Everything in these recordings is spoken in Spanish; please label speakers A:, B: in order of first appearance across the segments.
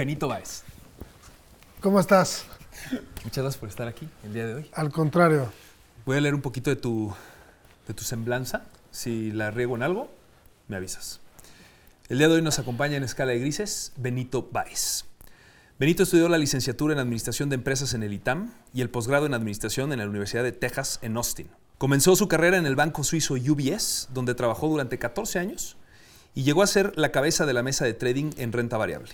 A: Benito Báez.
B: ¿Cómo estás?
A: Muchas gracias por estar aquí el día de hoy.
B: Al contrario.
A: Voy a leer un poquito de tu, de tu semblanza. Si la riego en algo, me avisas. El día de hoy nos acompaña en escala de grises Benito Báez. Benito estudió la licenciatura en Administración de Empresas en el ITAM y el posgrado en Administración en la Universidad de Texas en Austin. Comenzó su carrera en el banco suizo UBS, donde trabajó durante 14 años y llegó a ser la cabeza de la mesa de trading en renta variable.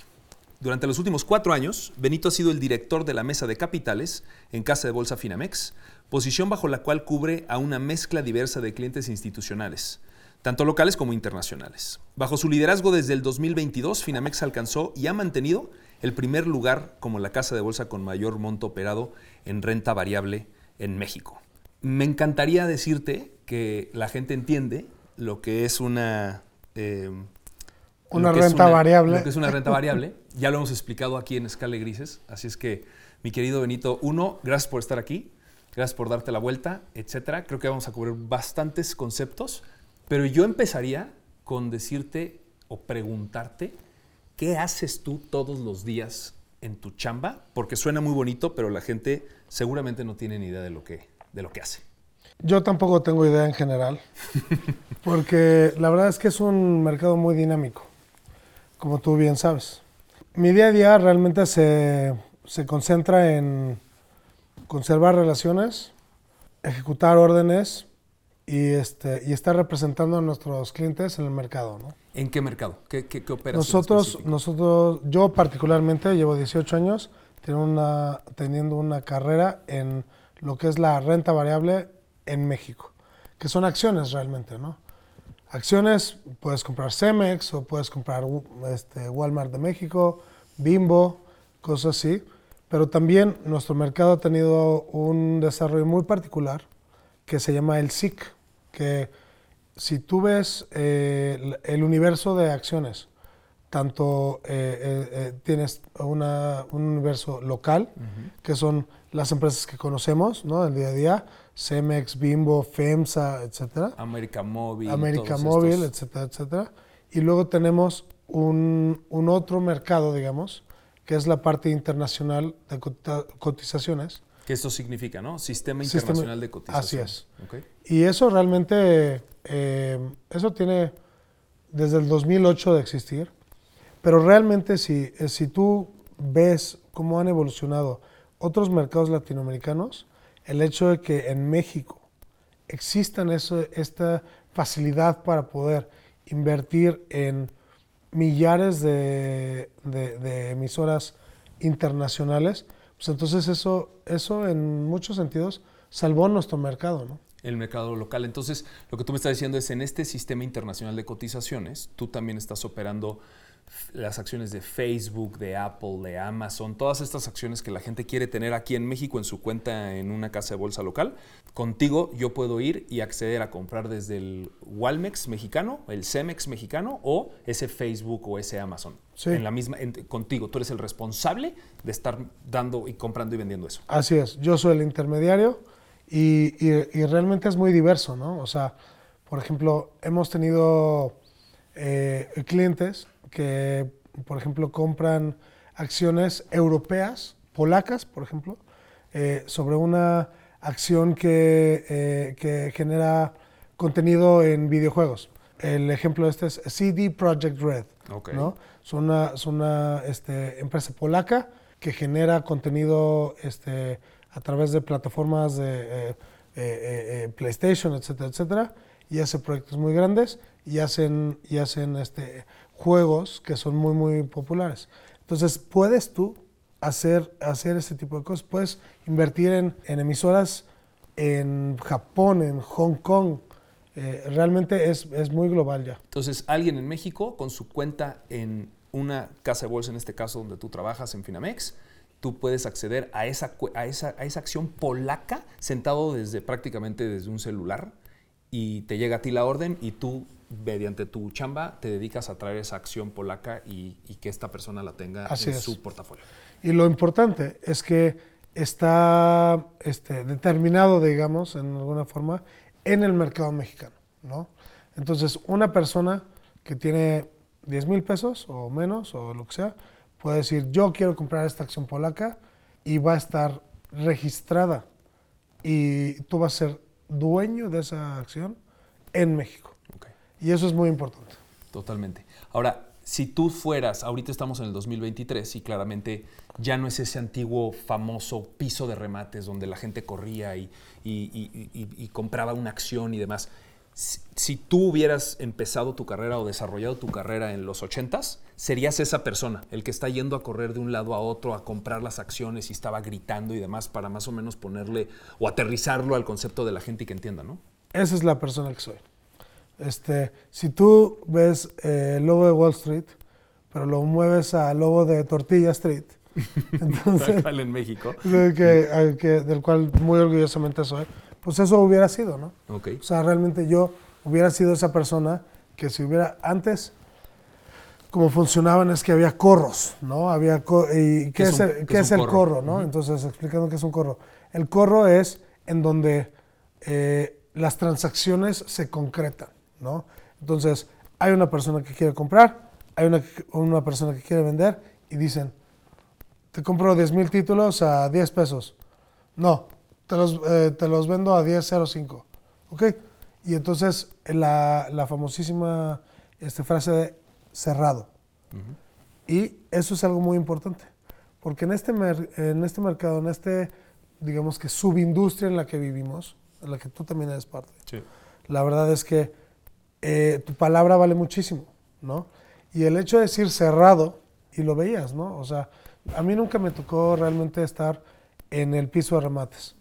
A: Durante los últimos cuatro años, Benito ha sido el director de la mesa de capitales en Casa de Bolsa Finamex, posición bajo la cual cubre a una mezcla diversa de clientes institucionales, tanto locales como internacionales. Bajo su liderazgo desde el 2022, Finamex alcanzó y ha mantenido el primer lugar como la casa de bolsa con mayor monto operado en renta variable en México. Me encantaría decirte que la gente entiende lo que es una... eh,
B: Una
A: que es
B: renta variable.
A: Lo que es una renta variable. Ya lo hemos explicado aquí en Escala Grises. Así es que, mi querido Benito, uno, gracias por estar aquí. Gracias por darte la vuelta, etcétera. Creo que vamos a cubrir bastantes conceptos. Pero yo empezaría con decirte o preguntarte, ¿qué haces tú todos los días en tu chamba? Porque suena muy bonito, pero la gente seguramente no tiene ni idea de lo que, de lo que hace.
B: Yo tampoco tengo idea en general, porque la verdad es que es un mercado muy dinámico, como tú bien sabes. Mi día a día realmente se, se concentra en conservar relaciones, ejecutar órdenes y, este, y estar representando a nuestros clientes en el mercado. ¿no?
A: ¿En qué mercado? ¿Qué, qué, qué operas? en
B: Nosotros, nosotros, yo particularmente llevo 18 años teniendo una, teniendo una carrera en lo que es la renta variable en México, que son acciones realmente, ¿no? Acciones, puedes comprar Cemex o puedes comprar este, Walmart de México, Bimbo, cosas así, pero también nuestro mercado ha tenido un desarrollo muy particular que se llama el SIC, que si tú ves eh, el- universo de acciones, tanto eh, eh, eh, tienes una- un universo local, que son las empresas que conocemos, ¿no? El día a día, Cemex, Bimbo, FEMSA, etcétera.
A: América Móvil.
B: América Móvil, etcétera, etcétera. Y luego tenemos un, un otro mercado, digamos, que es la parte internacional de cotizaciones.
A: ¿Qué esto significa, no? Sistema
B: Sistema-
A: Internacional de Cotización.
B: así es. Y eso realmente, eh, eso tiene desde el 2008 de existir, pero realmente si, eh, si tú ves cómo han evolucionado otros mercados latinoamericanos, el hecho de que en México existan eso, esta facilidad para poder invertir en millares de, de- emisoras internacionales, pues entonces eso, eso en muchos sentidos salvó nuestro mercado, ¿no?
A: El mercado local. Entonces, lo que tú me estás diciendo es, en este sistema internacional de cotizaciones, tú también estás operando las acciones de Facebook, de Apple, de Amazon, todas estas acciones que la gente quiere tener aquí en México en su cuenta en una casa de bolsa local. Contigo yo puedo ir y acceder a comprar desde el Walmex mexicano, el Cemex mexicano o ese Facebook o ese Amazon.
B: Sí.
A: En la misma, en- contigo, tú eres el responsable de estar dando y comprando y vendiendo eso.
B: Así es, yo soy el intermediario y, y- y realmente es muy diverso, ¿no? O sea, por ejemplo, hemos tenido eh, clientes que, por ejemplo, compran acciones europeas, polacas, por ejemplo, eh, sobre una acción que, eh, que genera contenido en videojuegos. El ejemplo este es CD Projekt Red,
A: Ok.
B: ¿no? Es una, es una este, empresa polaca que genera contenido este, a través de plataformas de eh, PlayStation, etcétera, etcétera, y hace proyectos muy grandes y hacen, y hacen este, juegos que son muy, muy populares. Entonces, puedes tú hacer, hacer ese tipo de cosas, puedes invertir en, en emisoras en Japón, en Hong Kong, eh, realmente es, es muy global ya.
A: Entonces, alguien en México con su cuenta en una casa de bolsa, en este caso donde tú trabajas en Finamex, tú puedes acceder a esa, a esa, a esa acción polaca sentado desde prácticamente desde un celular y te llega a ti la orden y tú, mediante tu chamba, te dedicas a traer esa acción polaca y, y que esta persona la tenga
B: Así
A: en
B: es.
A: su portafolio.
B: Y lo importante es que está este, determinado, digamos, en alguna forma, en el mercado mexicano, ¿no? Entonces, una persona que tiene 10 mil pesos o menos, o lo que sea, puede decir, yo quiero comprar esta acción polaca y va a estar registrada y tú vas a ser dueño de esa acción en México. Y eso es muy importante.
A: Totalmente. Ahora, si tú fueras, ahorita estamos en el 2023 y claramente ya no es ese antiguo famoso piso de remates donde la gente corría y, y- y- y- y compraba una acción y demás. Si, si tú hubieras empezado tu carrera o desarrollado tu carrera en los 80s, serías esa persona, el que está yendo a correr de un lado a otro a comprar las acciones y estaba gritando y demás para más o menos ponerle o aterrizarlo al concepto de la gente y que entienda, ¿no?
B: Esa es la persona que soy. Este, si tú ves eh, el logo de Wall Street, pero lo mueves al logo de Tortilla Street, entonces,
A: Tal cual en México.
B: del, que, al que- del cual muy orgullosamente soy, pues eso hubiera sido, ¿no?
A: Ok.
B: O sea, realmente yo hubiera sido esa persona que si hubiera antes, como funcionaban es que había corros, ¿no? Había co- y ¿qué,
A: es
B: es,
A: un-
B: el,
A: qué
B: qué
A: es
B: el
A: corro?
B: corro, no? Entonces, explicando qué es un corro. El corro es en donde eh, las transacciones se concretan, ¿no? Entonces, hay una persona que quiere comprar, hay una, una persona que quiere vender y dicen, te compro 10 mil títulos a 10 pesos. No, te los, eh, te los vendo a 10.05. ¿Ok? Y entonces la, la famosísima este, frase de cerrado. Y eso es algo muy importante. Porque en este, en este mercado, en este, digamos que subindustria en la que vivimos, en la que tú también eres parte,
A: Sí.
B: la verdad es que eh, tu palabra vale muchísimo, ¿no? Y el hecho de decir cerrado, y lo veías, ¿no? O sea, a mí nunca me tocó realmente estar en el piso de remates,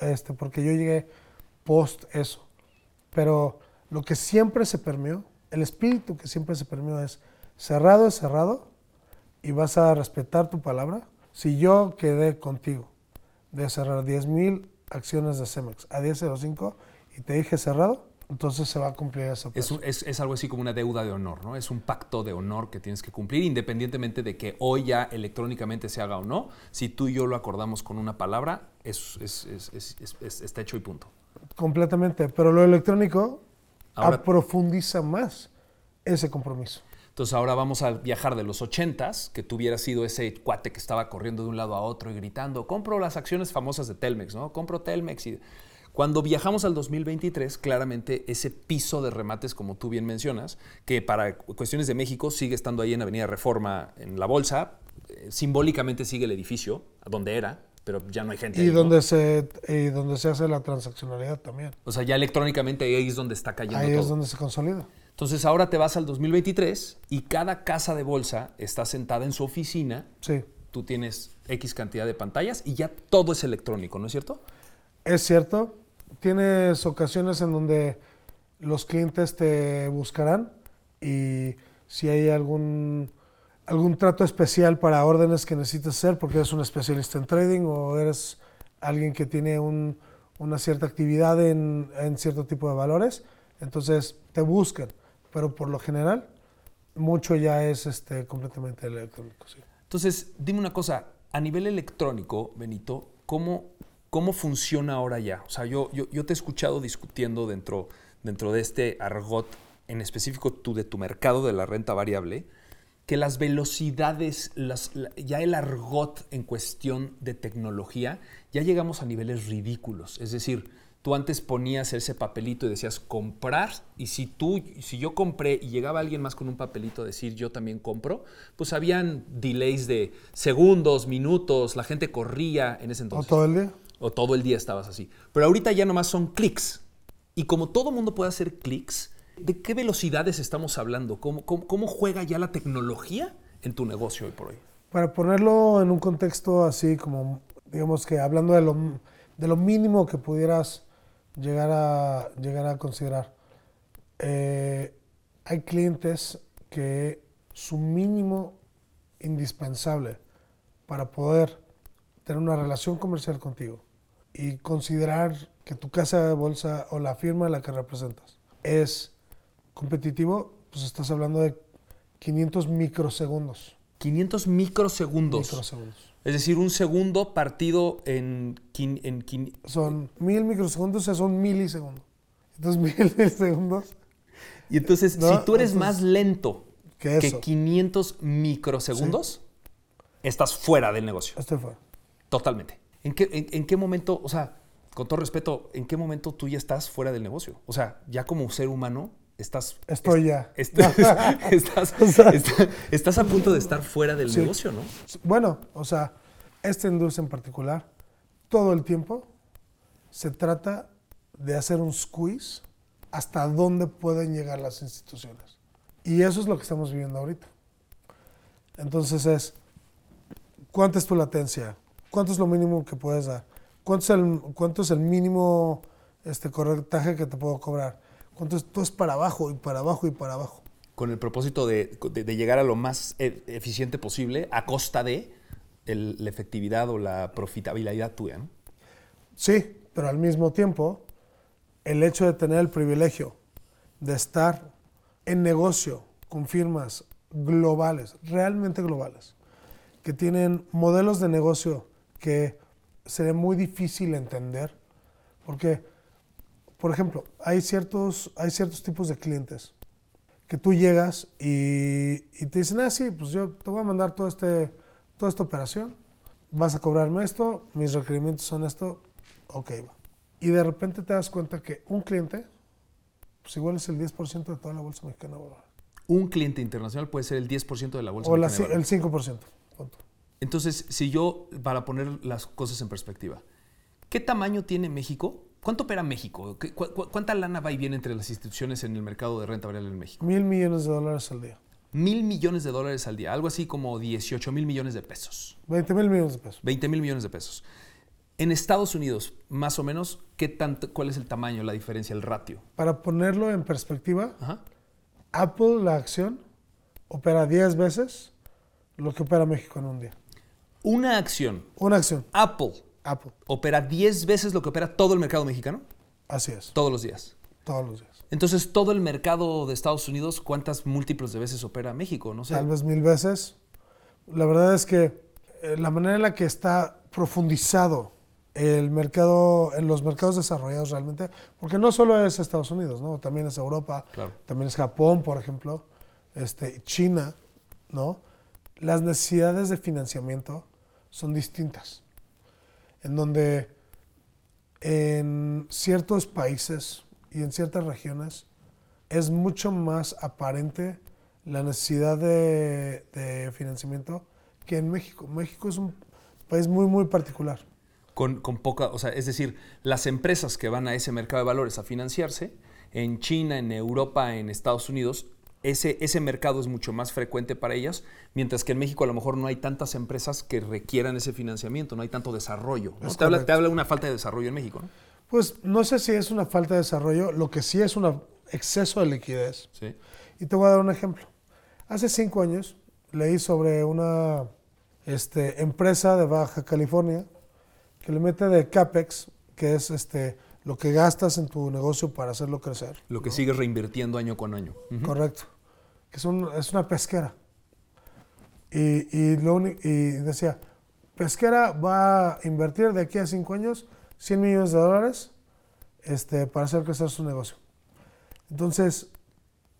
B: este, porque yo llegué post eso. Pero lo que siempre se permeó, el espíritu que siempre se permeó es cerrado es cerrado y vas a respetar tu palabra. Si yo quedé contigo de cerrar 10 mil acciones de Cemex a 10.05 y te dije cerrado, entonces se va a cumplir esa
A: Es, un- es- es algo así como una deuda de honor, ¿no? Es un pacto de honor que tienes que cumplir, independientemente de que hoy ya electrónicamente se haga o no. Si tú y yo lo acordamos con una palabra, es, es- es- es- es- es- está hecho y punto.
B: completamente. Pero lo electrónico
A: Ahora-
B: profundiza más ese compromiso.
A: Entonces ahora vamos a viajar de los 80s, que tú hubieras sido ese cuate que estaba corriendo de un lado a otro y gritando, compro las acciones famosas de Telmex, ¿no? Compro Telmex. Y cuando viajamos al 2023, claramente ese piso de remates, como tú bien mencionas, que para cuestiones de México sigue estando ahí en Avenida Reforma, en la bolsa, eh, simbólicamente sigue el edificio, donde era, pero ya no hay gente.
B: Y
A: ahí, ¿no?
B: donde, se, y donde se hace la transaccionalidad también.
A: O sea, ya electrónicamente ahí es donde está cayendo
B: Ahí
A: todo.
B: es donde se consolida.
A: Entonces ahora te vas al 2023 y cada casa de bolsa está sentada en su oficina.
B: Sí,
A: Tú tienes X cantidad de pantallas y ya todo es electrónico, ¿no es cierto?
B: es cierto. Tienes ocasiones en donde los clientes te buscarán y si hay algún, algún trato especial para órdenes que necesites hacer porque eres un especialista en trading o eres alguien que tiene un- una cierta actividad en, en cierto tipo de valores, entonces te buscan. Pero por lo general, mucho ya es este, completamente electrónico. sí.
A: Entonces, dime una cosa, a nivel electrónico, Benito, ¿cómo, cómo funciona ahora ya? O sea, yo, yo, yo te he escuchado discutiendo dentro, dentro de este argot, en específico tú de tu mercado de la renta variable, que las velocidades, las- la- ya el argot en cuestión de tecnología, ya llegamos a niveles ridículos. Es decir, tú antes ponías ese papelito y decías comprar, y si tú, si yo compré y llegaba alguien más con un papelito a decir yo también compro, pues habían delays de segundos, minutos, la gente corría en ese
B: ¿O
A: entonces.
B: todo el día?
A: O todo el día estabas así. Pero ahorita ya nomás son clics. Y como todo mundo puede hacer clics, ¿de qué velocidades estamos hablando? ¿Cómo, cómo, cómo juega ya la tecnología en tu negocio hoy por hoy?
B: Para ponerlo en un contexto así como, digamos que hablando de lo, de lo mínimo que pudieras llegar a, llegar a considerar, eh, hay clientes que su mínimo indispensable para poder tener una relación comercial contigo y considerar que tu casa de bolsa o la firma a la que representas es competitivo, pues estás hablando de 500 microsegundos.
A: 500 microsegundos.
B: Microsegundos.
A: Es decir, un segundo partido en... quin- en quin-
B: Son mil microsegundos, o sea, son milisegundos. Entonces, mil milisegundos,
A: y entonces,
B: No,
A: si tú eres
B: entonces,
A: más lento
B: ¿qué
A: que
B: eso?
A: 500 microsegundos, estás fuera del negocio.
B: Estoy fuera.
A: Totalmente. ¿En qué, en, en qué momento, o sea, con todo respeto, ¿en qué momento tú ya estás fuera del negocio? O sea, ya como ser humano estás...
B: Estoy ya.
A: est- estás,
B: O sea-
A: est- estás a punto de estar fuera del
B: Sí.
A: negocio, ¿no?
B: Bueno, o sea, esta industria en particular, todo el tiempo se trata de hacer un squeeze hasta dónde pueden llegar las instituciones. Y eso es lo que estamos viviendo ahorita. Entonces es, ¿cuánta es tu latencia? ¿Cuánto es lo mínimo que puedes dar? ¿Cuánto es el, cuánto es el mínimo este, corretaje que te puedo cobrar? ¿Cuánto es, todo es para abajo y para abajo y para abajo?
A: Con el propósito de, de- de llegar a lo más e- eficiente posible a costa de el- la efectividad o la profitabilidad tuya, ¿no?
B: Sí, pero al mismo tiempo, el hecho de tener el privilegio de estar en negocio con firmas globales, realmente globales, que tienen modelos de negocio que sería muy difícil entender, porque, por ejemplo, hay ciertos, hay ciertos tipos de clientes que tú llegas y, y te dicen, ah, sí, pues yo te voy a mandar todo este, toda esta operación, vas a cobrarme esto, mis requerimientos son esto, ok, va. Y de repente te das cuenta que un cliente, pues igual es el 10% de toda la bolsa mexicana.
A: Un cliente internacional puede ser el 10% de la bolsa
B: O
A: mexicana
B: ci- el
A: valores.
B: 5%. punto.
A: Entonces, si yo, para poner las cosas en perspectiva, ¿qué tamaño tiene México? ¿Cuánto opera México? ¿Qué- cu- cu- ¿Cuánta lana va y viene entre las instituciones en el mercado de renta variable en México?
B: Mil millones de dólares al día.
A: Mil millones de dólares al día, algo así como 18 mil millones de pesos,
B: 20 mil millones de pesos.
A: 20 mil millones de pesos. En Estados Unidos, más o menos, ¿qué tanto, ¿cuál es el tamaño, la diferencia, el ratio?
B: Para ponerlo en perspectiva,
A: Ajá.
B: Apple, la acción, opera 10 veces lo que opera México en un día.
A: Una acción,
B: Una acción,
A: Apple,
B: Apple.
A: opera 10 veces lo que opera todo el mercado mexicano,
B: Así es,
A: todos los días.
B: todos los días.
A: Entonces, todo el mercado de Estados Unidos, ¿cuántas múltiplos de veces opera México? No sé.
B: Tal vez mil veces. La verdad es que eh, la manera en la que está profundizado el mercado, en los mercados desarrollados realmente, porque no solo es Estados Unidos, ¿no? También es Europa,
A: Claro.
B: también es Japón, por ejemplo, este, China, ¿no? Las necesidades de financiamiento son distintas. En donde en ciertos países y en ciertas regiones es mucho más aparente la necesidad de, financiamiento que en México. México es un país muy, muy particular.
A: Con, con poca, o sea, es decir, las empresas que van a ese mercado de valores a financiarse, en China, en Europa, en Estados Unidos, ese, ese mercado es mucho más frecuente para ellas, mientras que en México a lo mejor no hay tantas empresas que requieran ese financiamiento, no hay tanto desarrollo. Te, habla, te habla de una falta de desarrollo en México, ¿no?
B: Pues no sé si es una falta de desarrollo, lo que sí es un exceso de liquidez.
A: Sí.
B: Y te voy a dar un ejemplo. Hace cinco años leí sobre una este, empresa de Baja California que le mete de CAPEX, que es este, lo que gastas en tu negocio para hacerlo crecer.
A: Lo que sigues reinvirtiendo año con año. Ujú.
B: Correcto. Que es, un- es una pesquera. Y, y, lo y decía, pesquera va a invertir de aquí a cinco años 100 millones de dólares este, para hacer crecer su negocio. Entonces,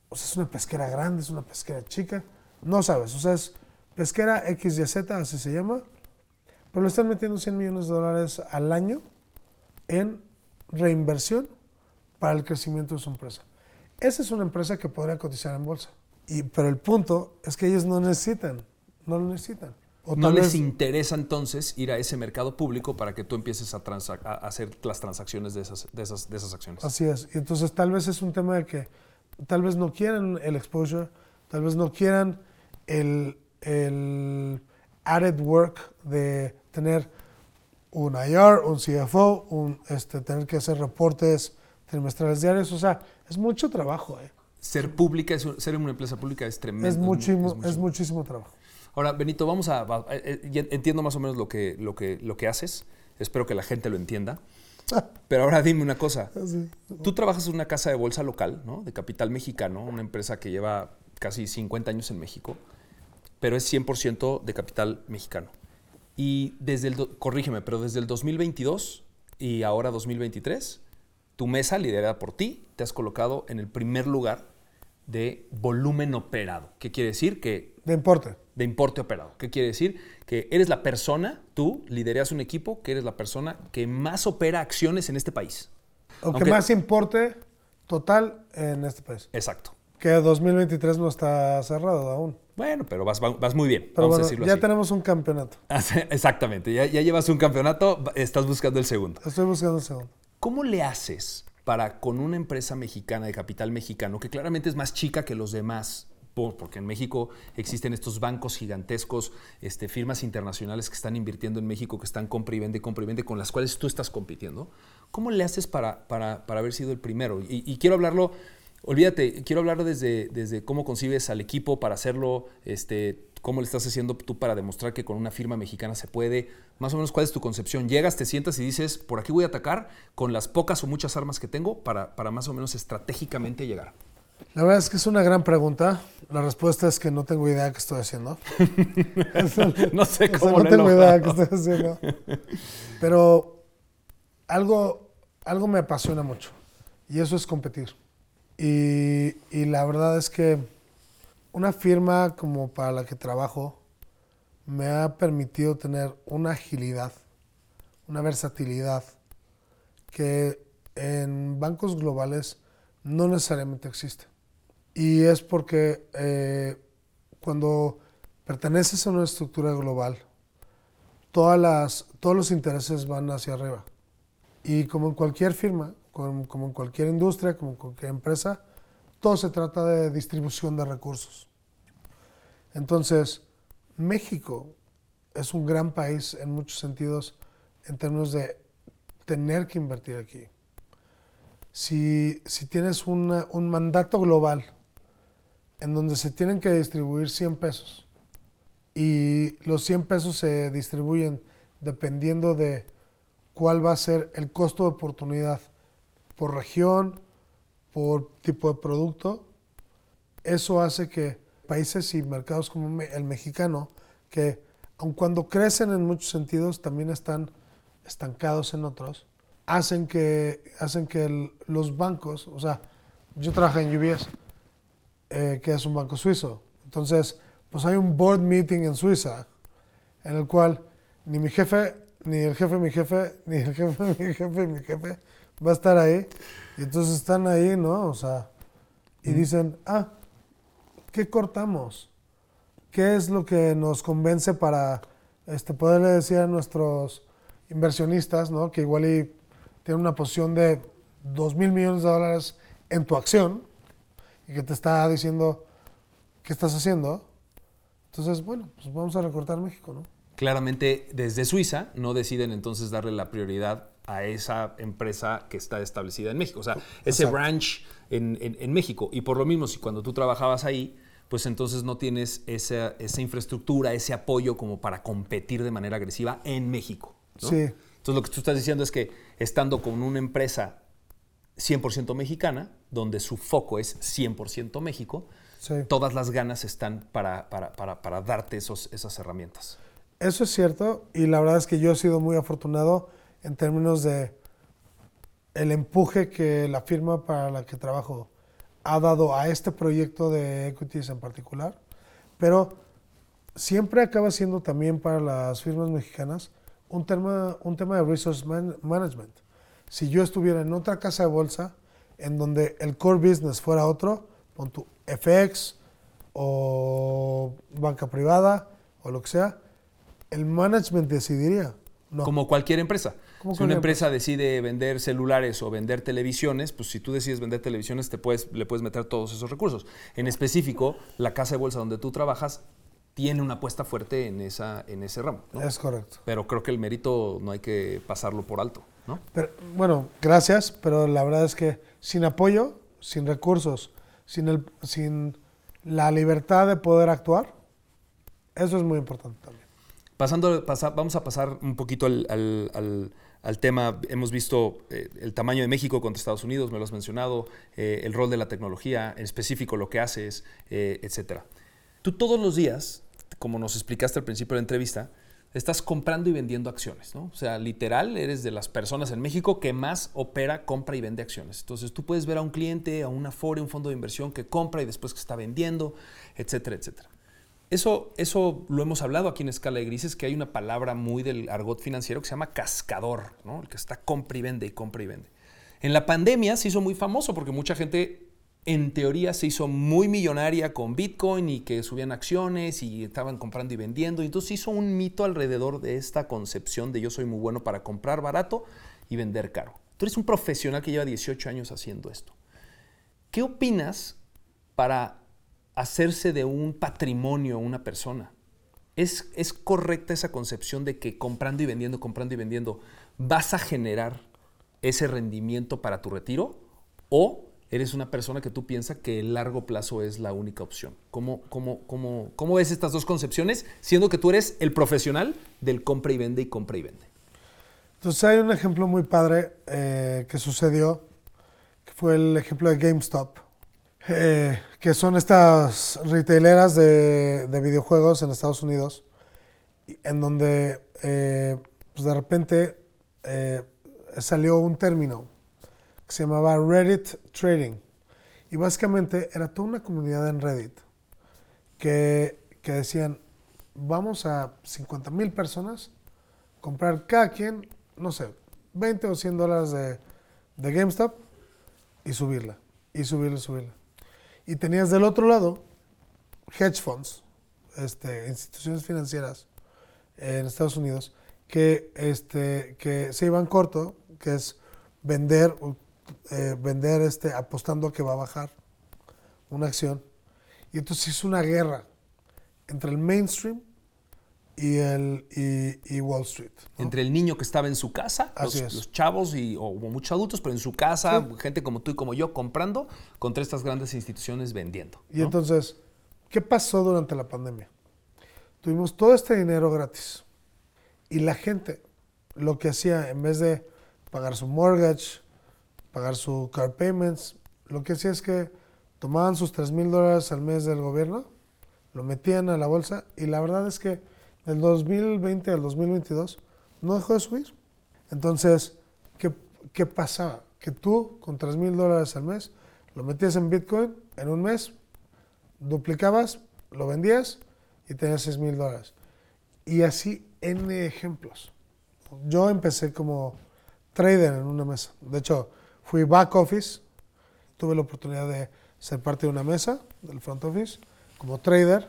B: o sea, es una pesquera grande, es una pesquera chica, no sabes, o sea, es pesquera XYZ, así se llama, pero le están metiendo 100 millones de dólares al año en reinversión para el crecimiento de su empresa. Esa es una empresa que podría cotizar en bolsa. Y, pero el punto es que ellos no necesitan, no lo necesitan. O
A: No les
B: vez-
A: interesa entonces ir a ese mercado público para que tú empieces a, hacer las transacciones de esas, de esas, de esas acciones.
B: Así es. Y entonces tal vez es un tema de que tal vez no quieran el exposure, tal vez no quieran el, el added work de tener un IR, un CFO, un, este, tener que hacer reportes trimestrales diarios. O sea, es mucho trabajo. eh.
A: Ser pública, es ser una empresa pública es tremendo.
B: Es,
A: mu-
B: muchísimo,
A: muchísimo.
B: es muchísimo trabajo.
A: Ahora, Benito, vamos a... eh, eh, entiendo más o menos lo que, lo, que, lo que haces. Espero que la gente lo entienda. Pero ahora dime una cosa.
B: Así.
A: Tú trabajas en una casa de bolsa local, ¿no? De capital mexicano, una empresa que lleva casi 50 años en México, pero es 100% de capital mexicano. Y desde el, corrígeme, pero desde el 2022 y ahora 2023, tu mesa, liderada por ti, te has colocado en el primer lugar de volumen operado. ¿Qué quiere decir? Que
B: De importe.
A: de importe operado. ¿Qué quiere decir? Que eres la persona, tú lideras un equipo, que eres la persona que más opera acciones en este país.
B: O que
A: Aunque-
B: más importe total en este país.
A: Exacto.
B: Que 2023 no está cerrado aún.
A: Bueno, pero vas, vas muy bien,
B: Pero
A: vamos a decirlo
B: ya
A: así.
B: tenemos un campeonato.
A: Exactamente, ya, ya llevas un campeonato, estás buscando el segundo.
B: Estoy buscando el segundo.
A: ¿Cómo le haces para con una empresa mexicana de capital mexicano, que claramente es más chica que los demás, por- porque en México existen estos bancos gigantescos, este, firmas internacionales que están invirtiendo en México, que están compra y vende, compra y vende, con las cuales tú estás compitiendo? ¿Cómo le haces para, para, para haber sido el primero? Y, y quiero hablarlo, olvídate, quiero hablar desde, desde cómo concibes al equipo para hacerlo, este, cómo le estás haciendo tú para demostrar que con una firma mexicana se puede, más o menos cuál es tu concepción. Llegas, te sientas y dices, por aquí voy a atacar con las pocas o muchas armas que tengo para, para más o menos estratégicamente llegar.
B: La verdad es que es una gran pregunta. La respuesta es que no tengo idea qué estoy haciendo.
A: no sé
B: O sea,
A: cómo
B: no tengo idea qué
A: logrado.
B: estoy haciendo. Pero algo, algo me apasiona mucho. Y eso es competir. Y, la verdad es que una firma como para la que trabajo me ha permitido tener una agilidad, una versatilidad que en bancos globales no necesariamente existe. Y es porque eh, cuando perteneces a una estructura global, todas las, todos los intereses van hacia arriba. Y como en cualquier firma, como, en cualquier industria, como en cualquier empresa, todo se trata de distribución de recursos. Entonces, México es un gran país en muchos sentidos en términos de tener que invertir aquí. Si, si tienes una- un mandato global en donde se tienen que distribuir 100 pesos y los 100 pesos se distribuyen dependiendo de cuál va a ser el costo de oportunidad por región, por tipo de producto, eso hace que países y mercados como el mexicano, que aun cuando crecen en muchos sentidos, también están estancados en otros, hacen que, hacen que los bancos, o sea, yo trabajo en UBS, eh, que es un banco suizo, entonces, pues hay un board meeting en Suiza, en el cual ni mi jefe, ni el jefe de mi jefe, ni el jefe de mi jefe, mi jefe, va a estar ahí. Y entonces están ahí, ¿no? O sea, y dicen, ah, ¿qué cortamos? ¿Qué es lo que nos convence para este, poderle decir a nuestros inversionistas, ¿no? Que igual y tienen una posición de 2 mil millones de dólares en tu acción y que te está diciendo, ¿qué estás haciendo? Entonces, bueno, pues vamos a recortar México, ¿no?
A: Claramente, desde Suiza no deciden entonces darle la prioridad a esa empresa que está establecida en México. O sea, ese
B: Exacto.
A: branch en, en- en México. Y por lo mismo, si cuando tú trabajabas ahí, pues entonces no tienes esa, esa infraestructura, ese apoyo como para competir de manera agresiva en México. ¿no?
B: Sí.
A: Entonces lo que tú estás diciendo es que estando con una empresa 100% mexicana, donde su foco es 100% México,
B: Sí.
A: todas las ganas están para, para- para- para darte esos, esas herramientas.
B: Eso es cierto y la verdad es que yo he sido muy afortunado en términos de el empuje que la firma para la que trabajo ha dado a este proyecto de equities en particular, pero siempre acaba siendo también para las firmas mexicanas un tema, un tema de resource man- management. Si yo estuviera en otra casa de bolsa en donde el core business fuera otro, pon tu FX o banca privada o lo que sea, el management decidiría.
A: Como cualquier empresa. Si una empresa decide vender celulares o vender televisiones, pues si tú decides vender televisiones, te puedes, le puedes meter todos esos recursos. En específico, la casa de bolsa donde tú trabajas tiene una apuesta fuerte en, esa, en ese ramo. ¿no?
B: Es correcto.
A: Pero creo que el mérito no hay que pasarlo por alto. ¿no?
B: Pero, bueno, gracias, pero la verdad es que sin apoyo, sin recursos, sin, el, sin la libertad de poder actuar, eso es muy importante también.
A: Pasando, pasa- vamos a pasar un poquito al, al- al- al tema. Hemos visto eh, el tamaño de México contra Estados Unidos, me lo has mencionado, eh, el rol de la tecnología, en específico lo que haces, eh, etcétera. Tú todos los días, como nos explicaste al principio de la entrevista, estás comprando y vendiendo acciones, ¿no? O sea, literal, eres de las personas en México que más opera, compra y vende acciones. Entonces, tú puedes ver a un cliente, a una Afore, un fondo de inversión que compra y después que está vendiendo, etcétera, etcétera. Eso, eso lo hemos hablado aquí en Escala de Grises, que hay una palabra muy del argot financiero que se llama cascador, ¿no? el que está compra y vende y compra y vende. En la pandemia se hizo muy famoso porque mucha gente en teoría se hizo muy millonaria con Bitcoin y que subían acciones y estaban comprando y vendiendo. Entonces hizo un mito alrededor de esta concepción de yo soy muy bueno para comprar barato y vender caro. Tú eres un profesional que lleva 18 años haciendo esto. ¿Qué opinas para hacerse de un patrimonio una persona? ¿Es, ¿Es correcta esa concepción de que comprando y vendiendo, comprando y vendiendo, vas a generar ese rendimiento para tu retiro? ¿O eres una persona que tú piensas que el largo plazo es la única opción? ¿Cómo, cómo, cómo, cómo ves estas dos concepciones, siendo que tú eres el profesional del compra y vende y compra y vende?
B: Entonces hay un ejemplo muy padre eh, que sucedió, que fue el ejemplo de GameStop. Eh, que son estas retaileras de, videojuegos en Estados Unidos, en donde eh, pues de repente eh, salió un término que se llamaba Reddit Trading. Y básicamente era toda una comunidad en Reddit que, que decían, vamos a 50 mil personas, comprar cada quien, no sé, 20 o 100 dólares de, de GameStop y subirla, y subirla, subirla. Y tenías del otro lado hedge funds, este, instituciones financieras en Estados Unidos, que, este, que se iban corto, que es vender, eh, vender este, apostando a que va a bajar una acción. Y entonces es una guerra entre el mainstream y, el, y, Wall Street.
A: Entre el niño que estaba en su casa, los, chavos y, o, muchos adultos, pero en su casa, gente como tú y como yo comprando, contra estas grandes instituciones vendiendo.
B: Y entonces, ¿qué pasó durante la pandemia? Tuvimos todo este dinero gratis y la gente lo que hacía, en vez de pagar su mortgage, pagar su car payments, lo que hacía es que tomaban sus 3 mil dólares al mes del gobierno, lo metían a la bolsa y la verdad es que del 2020 al 2022 no dejó de subir. Entonces, ¿qué, qué pasaba? Que tú con 3 mil dólares al mes lo metías en Bitcoin en un mes, duplicabas, lo vendías y tenías 6 mil dólares. Y así N ejemplos. Yo empecé como trader en una mesa. De hecho, fui back office, tuve la oportunidad de ser parte de una mesa del front office como trader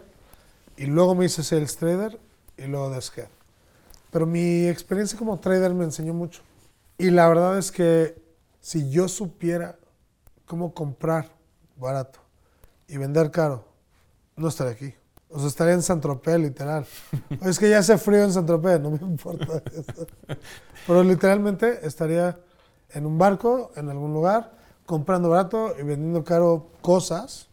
B: y luego me hice sales trader y luego dejé. Pero mi experiencia como trader me enseñó mucho. Y la verdad es que si yo supiera cómo comprar barato y vender caro, no estaría aquí. O sea, estaría en San Tropez, literal. es que ya hace frío en San Tropez, no me importa. Pero literalmente estaría en un barco, en algún lugar, comprando barato y vendiendo caro cosas.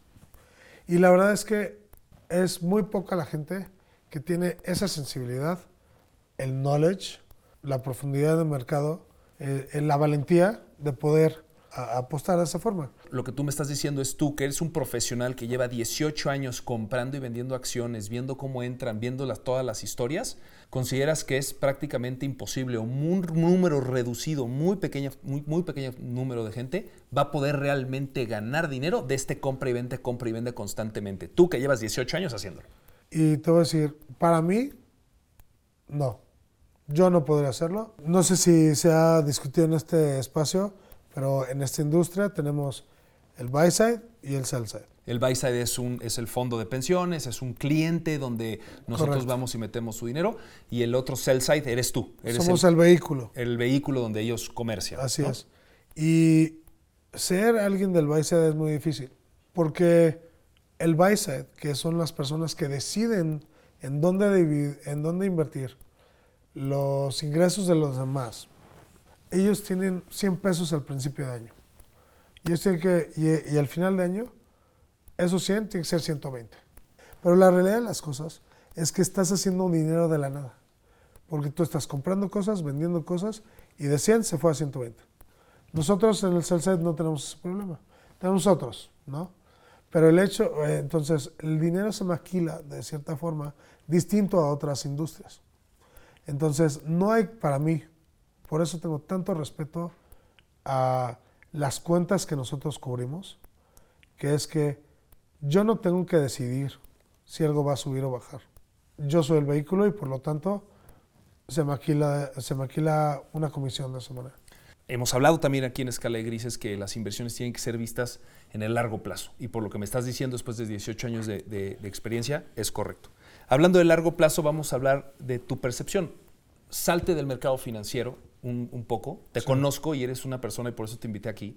B: Y la verdad es que es muy poca la gente que tiene esa sensibilidad, el knowledge, la profundidad de mercado, eh, la valentía de poder apostar de esa forma.
A: Lo que tú me estás diciendo es tú, que eres un profesional que lleva 18 años comprando y vendiendo acciones, viendo cómo entran, viendo todas las historias, consideras que es prácticamente imposible o un número reducido, muy pequeño, muy, muy pequeño número de gente va a poder realmente ganar dinero de este compra y vende, compra y vende constantemente. Tú que llevas 18 años haciéndolo.
B: Y te voy a decir, para mí, no. Yo no podría hacerlo. No sé si se ha discutido en este espacio, pero en esta industria tenemos el buy side y el sell side.
A: El buy side es, un, es el fondo de pensiones, es un cliente donde nosotros vamos y metemos su dinero. Y el otro sell side eres tú.
B: Somos el, vehículo.
A: El vehículo donde ellos comercian.
B: Así es. Y ser alguien del buy side es muy difícil. Porque el buy side, que son las personas que deciden en dónde, en dónde invertir los ingresos de los demás, ellos tienen 100 pesos al principio de año. Y, que, y, al final de año, esos 100 tienen que ser 120. Pero la realidad de las cosas es que estás haciendo dinero de la nada. Porque tú estás comprando cosas, vendiendo cosas, y de 100 se fue a 120. Nosotros en el sell no tenemos ese problema. Tenemos otros, ¿no? Pero el hecho, eh, entonces, el dinero se maquila de cierta forma distinto a otras industrias. Entonces, no hay para mí, por eso tengo tanto respeto a las cuentas que nosotros cubrimos, que es que yo no tengo que decidir si algo va a subir o bajar. Yo soy el vehículo y por lo tanto se maquila, se maquila una comisión de esa manera.
A: Hemos hablado también aquí en Escala de Grises que las inversiones tienen que ser vistas en el largo plazo. Y por lo que me estás diciendo después de 18 años de, de- de experiencia, es correcto. Hablando de largo plazo, vamos a hablar de tu percepción. Salte del mercado financiero un, un poco. Te conozco y eres una persona, y por eso te invité aquí,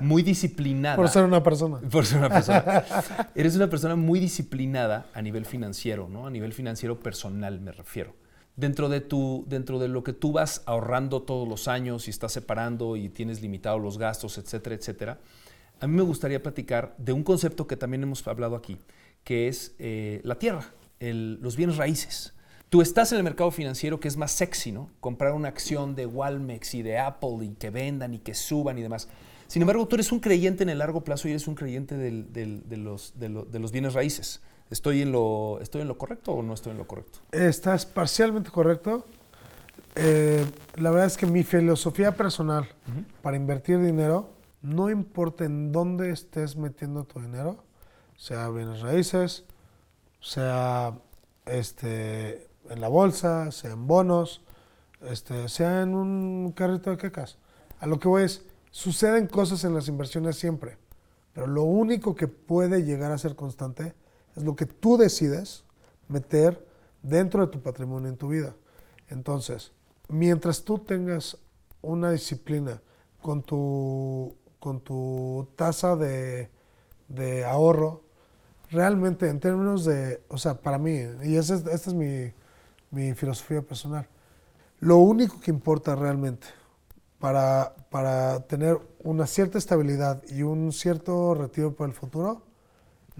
A: muy disciplinada.
B: Por ser una persona.
A: Por ser una persona. Eres una persona muy disciplinada a nivel financiero, ¿no? A nivel financiero personal, me refiero. Dentro de, tu, dentro de lo que tú vas ahorrando todos los años y estás separando y tienes limitados los gastos, etcétera, etcétera, a mí me gustaría platicar de un concepto que también hemos hablado aquí, que es eh, la tierra, el- los bienes raíces. Tú estás en el mercado financiero que es más sexy, ¿no? Comprar una acción de Walmex y de Apple y que vendan y que suban y demás. Sin embargo, tú eres un creyente en el largo plazo y eres un creyente de, los, de lo- de los bienes raíces. ¿Estoy en, lo, ¿Estoy en lo correcto o no estoy en lo correcto?
B: Estás parcialmente correcto. Eh, la verdad es que mi filosofía personal para invertir dinero, no importa en dónde estés metiendo tu dinero, sea bienes raíces, sea este, en la bolsa, sea en bonos, este, sea en un carrito de quecas. A lo que voy es, suceden cosas en las inversiones siempre, pero lo único que puede llegar a ser constante es lo que tú decides meter dentro de tu patrimonio en tu vida. Entonces, mientras tú tengas una disciplina con tu, con tu tasa de, de ahorro, realmente en términos de, o sea, para mí, y esa es, esta es mi, mi filosofía personal, lo único que importa realmente para, para tener una cierta estabilidad y un cierto retiro para el futuro,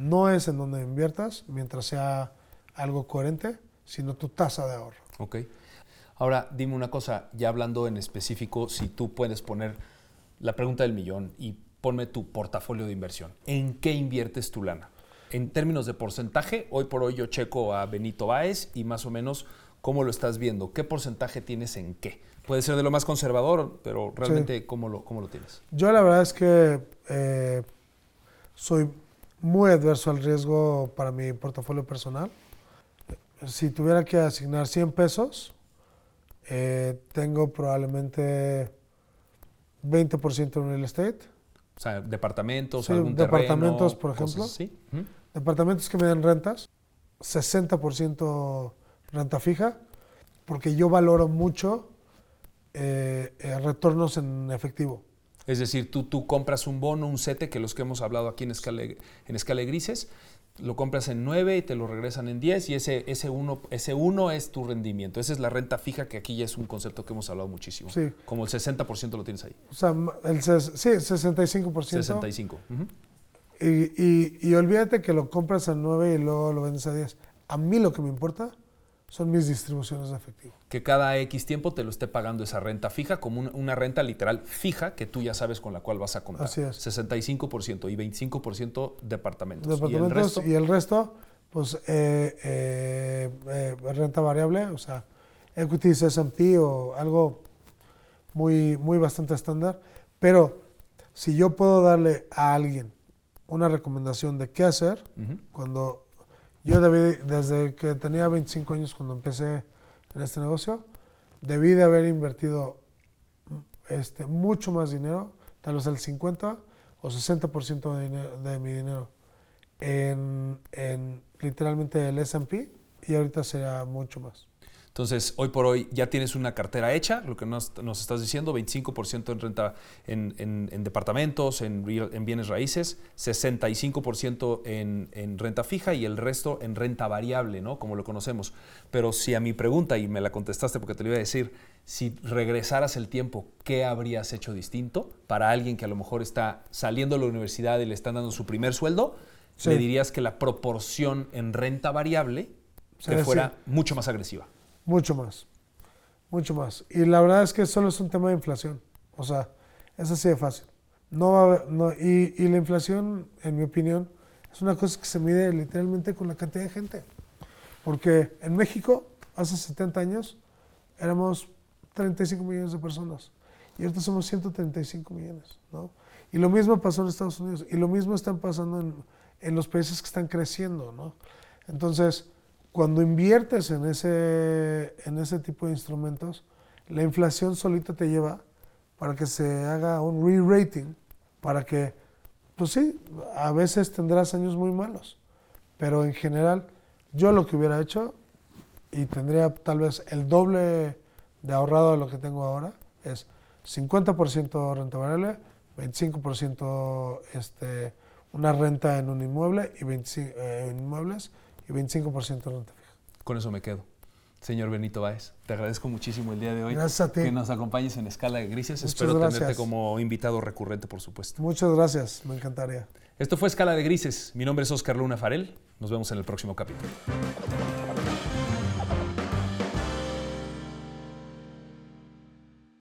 B: no es en donde inviertas, mientras sea algo coherente, sino tu tasa de ahorro.
A: Ok. Ahora, dime una cosa, ya hablando en específico, si tú puedes poner la pregunta del millón y ponme tu portafolio de inversión. ¿En qué inviertes tu lana? En términos de porcentaje, hoy por hoy yo checo a Benito Báez y más o menos cómo lo estás viendo. ¿Qué porcentaje tienes en qué? Puede ser de lo más conservador, pero realmente ¿cómo, lo, ¿cómo lo tienes?
B: Yo la verdad es que eh, soy muy adverso al riesgo para mi portafolio personal. Si tuviera que asignar 100 pesos, eh, tengo probablemente 20% en real estate,
A: O sea, departamentos,
B: Sí,
A: algún
B: departamentos,
A: terreno,
B: por ejemplo.
A: Ujú.
B: departamentos que me den rentas, 60% renta fija, porque yo valoro mucho eh, eh, retornos en efectivo.
A: Es decir, tú, tú compras un bono, un sete, que los que hemos hablado aquí en escala, en escala de grises, lo compras en 9 y te lo regresan en 10 y ese, ese, uno, ese uno es tu rendimiento. Esa es la renta fija, que aquí ya es un concepto que hemos hablado muchísimo.
B: Sí.
A: Como el 60% lo tienes ahí.
B: O sea, el sí, 65%.
A: 65. Ujú.
B: Y, y, y olvídate que lo compras a 9 y luego lo vendes a 10. A mí lo que me importa son mis distribuciones de efectivo.
A: Que cada X tiempo te lo esté pagando esa renta fija, como una, una renta literal fija que tú ya sabes con la cual vas a comprar.
B: Así es.
A: 65% y 25% departamentos.
B: Departamentos
A: y el resto,
B: y el resto, pues eh, eh, eh, renta variable, o sea, equities S&P o algo muy, muy bastante estándar. Pero si yo puedo darle a alguien una recomendación de qué hacer, cuando yo debí, desde que tenía 25 años cuando empecé en este negocio, debí de haber invertido este, mucho más dinero, tal vez el 50 o 60% de, de mi dinero en, en literalmente el S&P y ahorita será mucho más.
A: Entonces, hoy por hoy ya tienes una cartera hecha, lo que nos, nos estás diciendo, 25% en renta en, en- en departamentos, en, real- en bienes raíces, 65% en, en renta fija y el resto en renta variable, ¿no? Como lo conocemos. Pero si a mi pregunta, y me la contestaste porque te lo iba a decir, si regresaras el tiempo, ¿qué habrías hecho distinto para alguien que a lo mejor está saliendo de la universidad y le están dando su primer sueldo?
B: Sí.
A: Le dirías que la proporción en renta variable
B: sí.
A: fuera mucho más agresiva.
B: Mucho más, mucho más. Y la verdad es que solo es un tema de inflación. O sea, es así de fácil. No y la inflación, en mi opinión, es una cosa que se mide literalmente con la cantidad de gente. Porque en México, hace 70 años, éramos 35 millones de personas. Y ahorita somos 135 millones. ¿no? Y lo mismo pasó en Estados Unidos. Y lo mismo están pasando en, en los países que están creciendo. ¿no? Entonces, cuando inviertes en ese, en ese tipo de instrumentos, la inflación solita te lleva para que se haga un re-rating, para que, pues sí, a veces tendrás años muy malos, pero en general, yo lo que hubiera hecho, y tendría tal vez el doble de ahorrado de lo que tengo ahora, es 50% renta variable, 25% este, una renta en un inmueble y 25, eh, inmuebles y 25% renta fija.
A: Con eso me quedo. Señor Benito Báez, te agradezco muchísimo el día de hoy.
B: Gracias a ti.
A: Que nos acompañes en Escala de Grises.
B: Muchas
A: Espero
B: gracias.
A: tenerte como invitado recurrente, por supuesto.
B: Muchas gracias, me encantaría.
A: Esto fue Escala de Grises. Mi nombre es Oscar Luna Farel. Nos vemos en el próximo capítulo.